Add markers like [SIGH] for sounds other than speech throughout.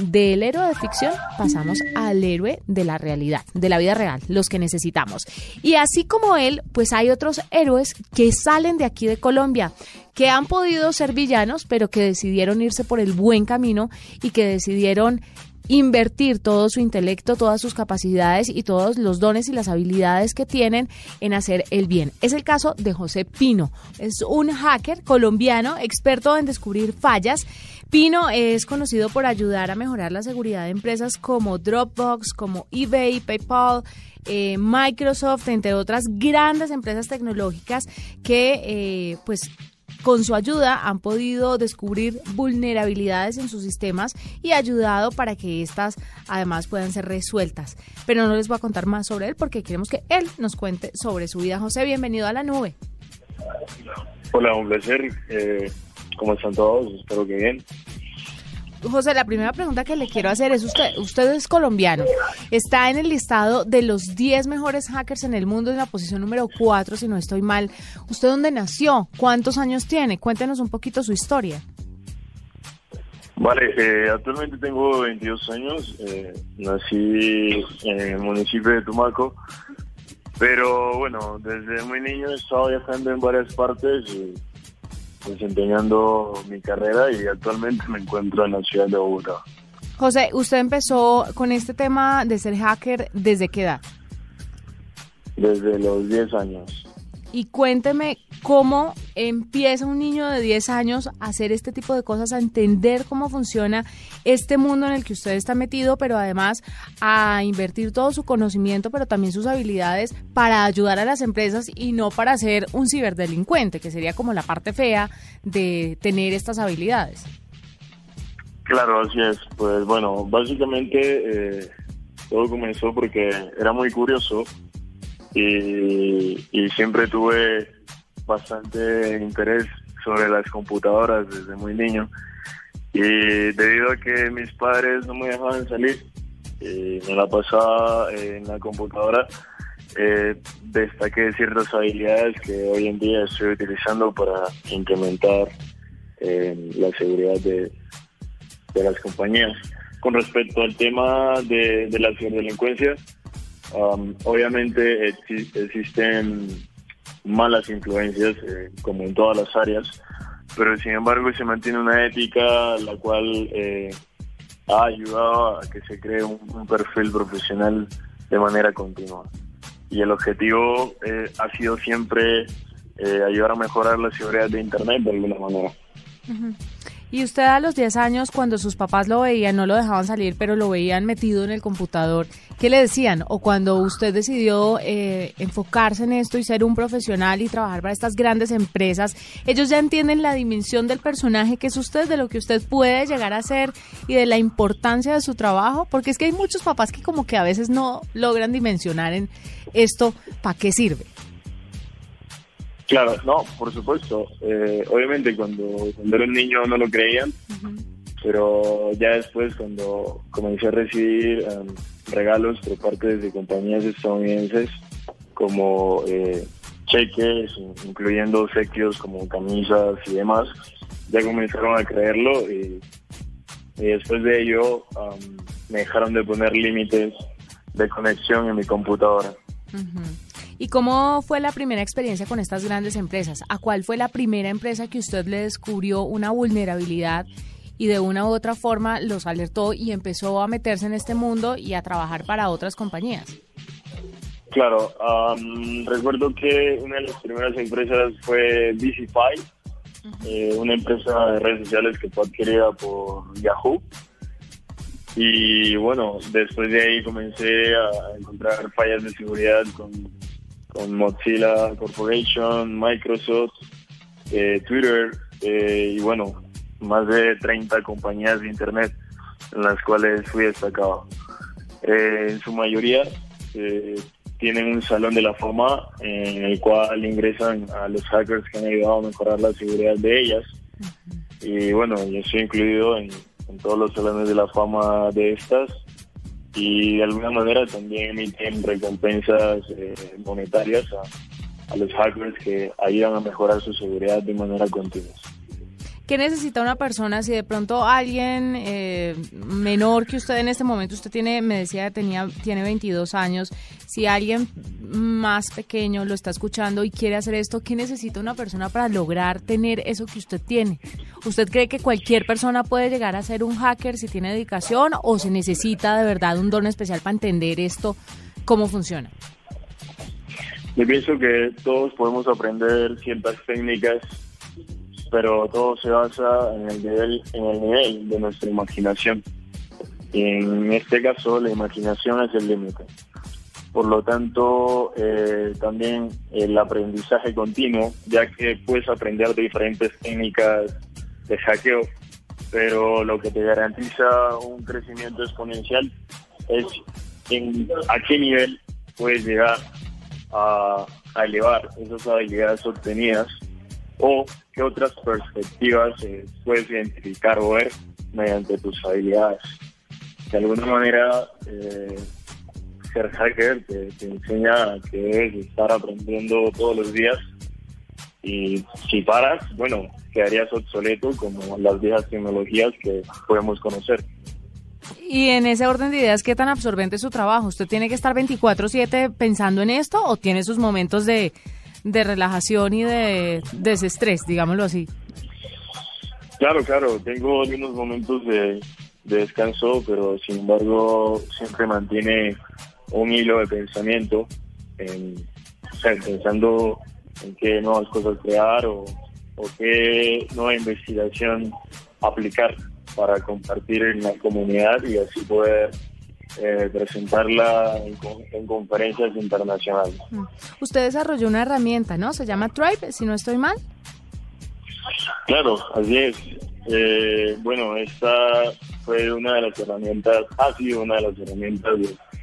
Del héroe de ficción pasamos al héroe de la realidad, de la vida real, los que necesitamos. Y así como él, pues hay otros héroes que salen de aquí de Colombia, que han podido ser villanos, pero que decidieron irse por el buen camino y que decidieron invertir todo su intelecto, todas sus capacidades y todos los dones y las habilidades que tienen en hacer el bien. Es el caso de José Pino. Es un hacker colombiano experto en descubrir fallas. Pino es conocido por ayudar a mejorar la seguridad de empresas como Dropbox, como eBay, PayPal, eh, Microsoft, entre otras grandes empresas tecnológicas que eh, pues con su ayuda han podido descubrir vulnerabilidades en sus sistemas y ayudado para que éstas además puedan ser resueltas. Pero no les voy a contar más sobre él porque queremos que él nos cuente sobre su vida. José, bienvenido a la nube. Hola, un placer. Eh, ¿Cómo están todos? Espero que bien. José, la primera pregunta que le quiero hacer es usted, usted es colombiano, está en el listado de los 10 mejores hackers en el mundo en la posición número 4, si no estoy mal. ¿Usted dónde nació? ¿Cuántos años tiene? Cuéntenos un poquito su historia. Vale, eh, actualmente tengo 22 años, eh, nací en el municipio de Tumaco, pero bueno, desde muy niño he estado viajando en varias partes. Y, desempeñando mi carrera y actualmente me encuentro en la ciudad de Bogotá. José, usted empezó con este tema de ser hacker desde qué edad? Desde los 10 años. Y cuénteme cómo empieza un niño de 10 años a hacer este tipo de cosas, a entender cómo funciona este mundo en el que usted está metido, pero además a invertir todo su conocimiento, pero también sus habilidades para ayudar a las empresas y no para ser un ciberdelincuente, que sería como la parte fea de tener estas habilidades. Claro, así es. Pues bueno, básicamente eh, todo comenzó porque era muy curioso y, siempre tuve bastante interés sobre las computadoras desde muy niño y debido a que mis padres no me dejaban salir y me la pasaba en la computadora eh, destaqué ciertas habilidades que hoy en día estoy utilizando para incrementar eh, la seguridad de, de las compañías. Con respecto al tema de, de la ciberdelincuencia, Um, obviamente existen malas influencias, eh, como en todas las áreas, pero sin embargo se mantiene una ética la cual eh, ha ayudado a que se cree un, perfil profesional de manera continua. Y el objetivo eh, ha sido siempre ayudar a mejorar la seguridad de Internet de alguna manera. Y usted a los 10 años, cuando sus papás lo veían, no lo dejaban salir, pero lo veían metido en el computador, ¿qué le decían? O cuando usted decidió eh, enfocarse en esto y ser un profesional y trabajar para estas grandes empresas, ellos ya entienden la dimensión del personaje que es usted, de lo que usted puede llegar a ser y de la importancia de su trabajo, porque es que hay muchos papás que como que a veces no logran dimensionar en esto, ¿para qué sirve? Claro, no, por supuesto. Eh, obviamente cuando, cuando era un niño no lo creían, pero ya después cuando comencé a recibir em, regalos por parte de compañías estadounidenses como eh, cheques, incluyendo obsequios como camisas y demás, ya comenzaron a creerlo y, después de ello em, me dejaron de poner límites de conexión en mi computadora. ¿Y cómo fue la primera experiencia con estas grandes empresas? ¿A cuál fue la primera empresa que usted le descubrió una vulnerabilidad y de una u otra forma los alertó y empezó a meterse en este mundo y a trabajar para otras compañías? Claro, recuerdo que una de las primeras empresas fue Visify, eh, una empresa de redes sociales que fue adquirida por Yahoo. Y bueno, después de ahí comencé a encontrar fallas de seguridad con con Mozilla Corporation, Microsoft, eh, Twitter eh, y bueno, más de 30 compañías de Internet. en las cuales fui destacado. Eh, en su mayoría eh, tienen un salón de la fama en el cual ingresan a los hackers que han ayudado a mejorar la seguridad de ellas. Y bueno, yo soy incluido en, todos los salones de la fama de estas y de alguna manera también emiten recompensas eh, monetarias a, los hackers que ayudan a mejorar su seguridad de manera continua. ¿Qué necesita una persona si de pronto alguien eh, menor que usted en este momento, usted tiene, me decía tenía, tiene 22 años, si alguien más pequeño lo está escuchando y quiere hacer esto, ¿qué necesita una persona para lograr tener eso que usted tiene? ¿Usted cree que cualquier persona puede llegar a ser un hacker si tiene dedicación o se necesita de verdad un don especial para entender esto, cómo funciona? Yo pienso que todos podemos aprender ciertas técnicas pero todo se basa en el nivel, de nuestra imaginación. Y en este caso, la imaginación es el límite. Por lo tanto, eh, también el aprendizaje continuo, ya que puedes aprender de diferentes técnicas de hackeo, pero lo que te garantiza un crecimiento exponencial es en a qué nivel puedes llegar a, elevar esas habilidades obtenidas o qué otras perspectivas puedes identificar o ver mediante tus habilidades. De alguna manera, eh, ser hacker te, enseña que debes estar aprendiendo todos los días y si paras, bueno, quedarías obsoleto como las viejas tecnologías que podemos conocer. Y en ese orden de ideas, ¿qué tan absorbente es su trabajo? ¿Usted tiene que estar 24/7 pensando en esto o tiene sus momentos de, de relajación y de desestrés, digámoslo así. Claro, claro, tengo algunos momentos de, descanso, pero sin embargo siempre mantiene un hilo de pensamiento, en, pensando en qué nuevas cosas crear o, o qué nueva investigación aplicar para compartir en la comunidad y así poder eh, presentarla en, conferencias internacionales. Mm. Usted desarrolló una herramienta, ¿no? Se llama Tribe, si no estoy mal. Claro, así es. Eh, bueno, esta fue una de las herramientas, ha sido una de las herramientas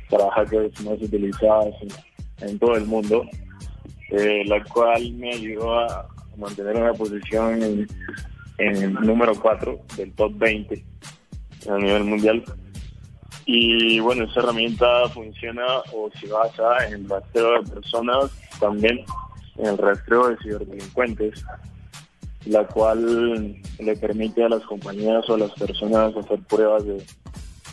para hackers más utilizadas en, todo el mundo, eh, la cual me ayudó a mantener una posición en, el número 4 del top 20 a nivel mundial. Y bueno, esa herramienta funciona o se basa en el rastreo de personas, también en el rastreo de ciberdelincuentes, la cual le permite a las compañías o a las personas hacer pruebas de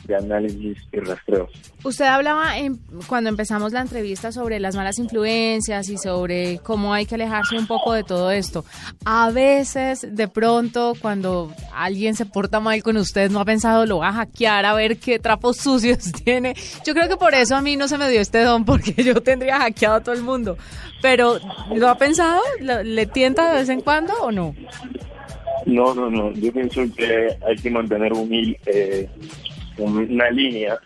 de análisis y rastreo. Usted hablaba en, cuando empezamos la entrevista sobre las malas influencias y sobre cómo hay que alejarse un poco de todo esto. A veces, de pronto, cuando alguien se porta mal con usted, no ha pensado, lo va a hackear a ver qué trapos sucios [LAUGHS] tiene. Yo creo que por eso a mí no se me dio este don, porque yo tendría hackeado a todo el mundo. Pero, ¿lo ha pensado? ¿Le tienta de vez en cuando o no? No, no, no. Yo pienso que hay que mantener un eh, una línea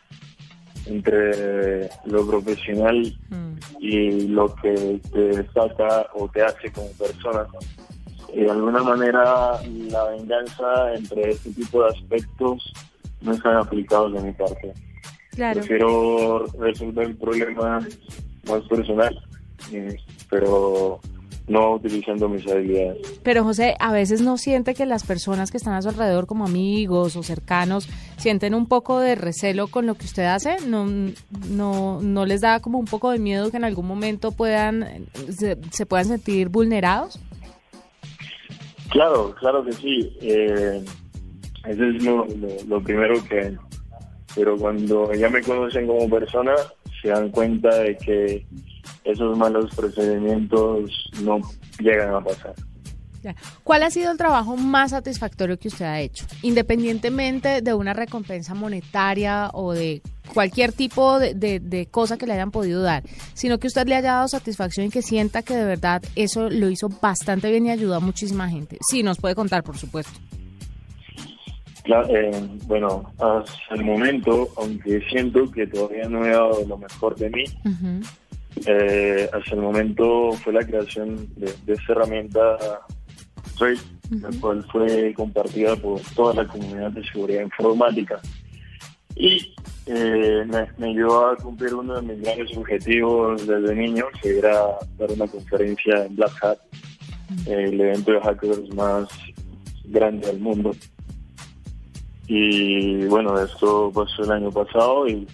entre lo profesional mm. y lo que te destaca o te hace como persona. Y de alguna manera la venganza entre este tipo de aspectos no están aplicados de mi parte. Prefiero resolver el problema más personal, eh, pero no utilizando mis habilidades. Pero José, a veces no siente que las personas que están a su alrededor como amigos o cercanos sienten un poco de recelo con lo que usted hace, no, no, no les da como un poco de miedo que en algún momento puedan se, puedan sentir vulnerados. Claro, claro que sí. Eh, eso es lo, lo primero que, pero cuando ya me conocen como persona, se dan cuenta de que esos malos procedimientos no llegan a pasar. ¿Cuál ha sido el trabajo más satisfactorio que usted ha hecho? Independientemente de una recompensa monetaria o de cualquier tipo de, de, cosa que le hayan podido dar, sino que usted le haya dado satisfacción y que sienta que de verdad eso lo hizo bastante bien y ayudó a muchísima gente. Sí, nos puede contar, por supuesto. Eh, bueno, hasta el momento, aunque siento que todavía no he dado lo mejor de mí, eh, hasta el momento fue la creación de, esta herramienta Trade, la cual fue compartida por toda la comunidad de seguridad informática. y eh, me, me, ayudó a cumplir uno de mis grandes objetivos desde niño, que era dar una conferencia en Black Hat, el evento de hackers más grande del mundo. Y bueno, esto pasó el año pasado y,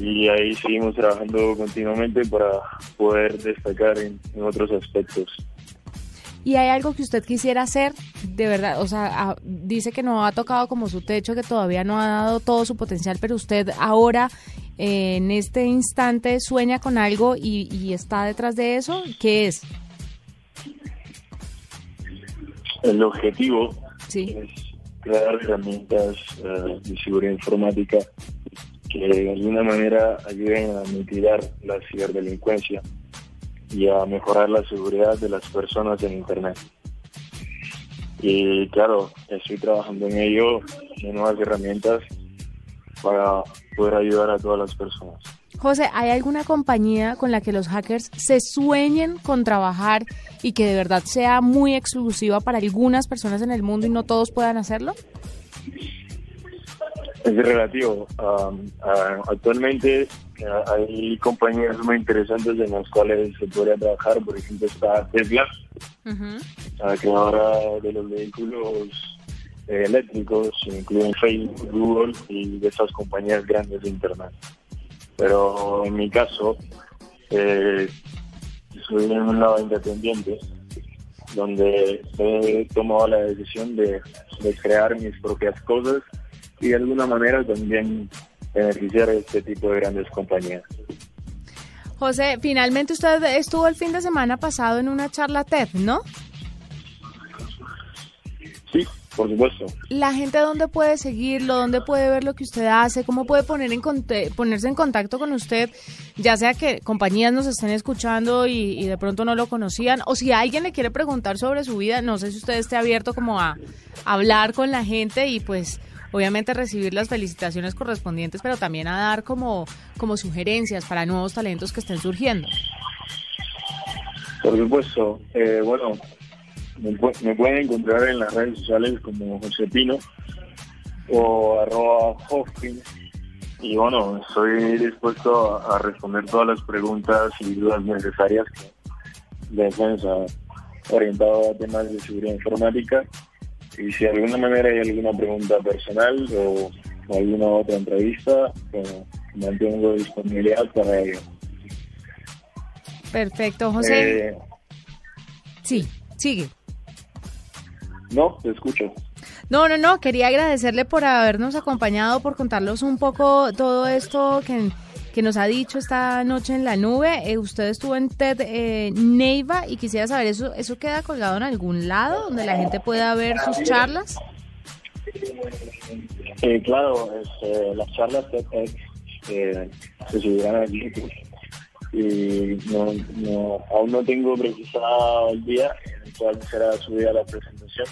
y ahí seguimos trabajando continuamente para poder destacar en otros aspectos. Y hay algo que usted quisiera hacer, de verdad, o sea, dice que no ha tocado como su techo, que todavía no ha dado todo su potencial, pero usted ahora, eh, en este instante, sueña con algo y, está detrás de eso, ¿qué es? El objetivo es crear herramientas eh, de seguridad informática que de alguna manera ayuden a mitigar la ciberdelincuencia y a mejorar la seguridad de las personas en Internet. Y claro, estoy trabajando en ello, en nuevas herramientas para poder ayudar a todas las personas. José, ¿hay alguna compañía con la que los hackers se sueñen con trabajar y que de verdad sea muy exclusiva para algunas personas en el mundo y no todos puedan hacerlo? Es relativo. actualmente hay compañías muy interesantes en las cuales se podría trabajar. Por ejemplo, está Tesla, la creadora de los vehículos eh, eléctricos, incluyen Facebook, Google y de esas compañías grandes de Internet. Pero en mi caso, eh, soy en un lado independiente, donde he tomado la decisión de crear mis propias cosas y de alguna manera también beneficiar a este tipo de grandes compañías. José, finalmente usted estuvo el fin de semana pasado en una charla TED, ¿no? Sí, por supuesto. ¿La gente dónde puede seguirlo? ¿Dónde puede ver lo que usted hace? ¿Cómo puede poner en ponerse en contacto con usted? Ya sea que compañías nos estén escuchando y, y, de pronto no lo conocían, o si alguien le quiere preguntar sobre su vida, no sé si usted esté abierto como a hablar con la gente y pues obviamente recibir las felicitaciones correspondientes, pero también a dar como, como sugerencias para nuevos talentos que estén surgiendo. Por supuesto. Eh, bueno, me, pueden encontrar en las redes sociales como José Pino o arroba Hoffin. Y bueno, estoy dispuesto a, responder todas las preguntas y dudas necesarias de defensa orientado a temas de seguridad informática y si de alguna manera hay alguna pregunta personal o, alguna otra entrevista, mantengo disponibilidad para ello. Perfecto, José. Eh, sí, sigue. No, te escucho. No, no, no, quería agradecerle por habernos acompañado, por contarnos un poco todo esto que que nos ha dicho esta noche en la nube. Eh, usted estuvo en TED eh, Neiva y quisiera saber, ¿eso eso queda colgado en algún lado donde la gente pueda ver sus charlas? Eh, claro, este, las charlas TEDx eh, se subirán a YouTube y no, no, aún no tengo precisado el día en el cual será subida la presentación,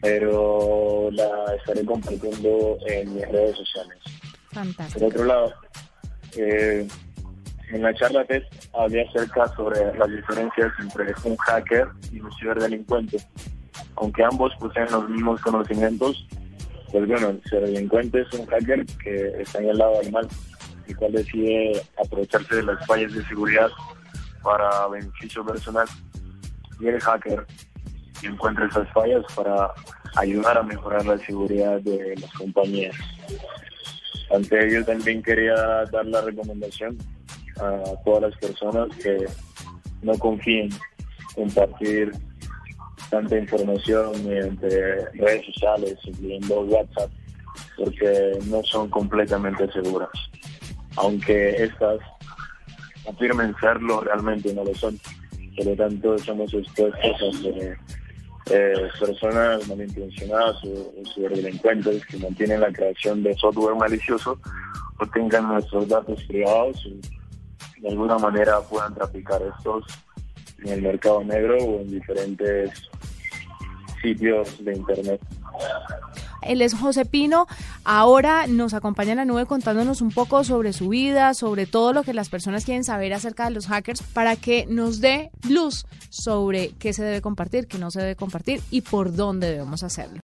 pero la estaré compartiendo en mis redes sociales. Fantástico. Por otro lado, eh, en la charla TED había acerca sobre las diferencias entre un hacker y un ciberdelincuente. Aunque ambos poseen los mismos conocimientos, pues bueno, el ciberdelincuente es un hacker que está en el lado del mal, y cual decide aprovecharse de las fallas de seguridad para beneficio personal. Y el hacker encuentra esas fallas para ayudar a mejorar la seguridad de las compañías. Ante ello también quería dar la recomendación a todas las personas que no confíen en compartir tanta información mediante redes sociales, incluyendo WhatsApp, porque no son completamente seguras. Aunque estas afirmen serlo, realmente no lo son. Por lo tanto, estamos expuestos a eh, personas malintencionadas o, ciberdelincuentes que mantienen la creación de software malicioso o tengan nuestros datos privados y de alguna manera puedan traficar estos en el mercado negro o en diferentes sitios de internet. Él es José Pino. Ahora nos acompaña en la nube contándonos un poco sobre su vida, sobre todo lo que las personas quieren saber acerca de los hackers, para que nos dé luz sobre qué se debe compartir, qué no se debe compartir y por dónde debemos hacerlo.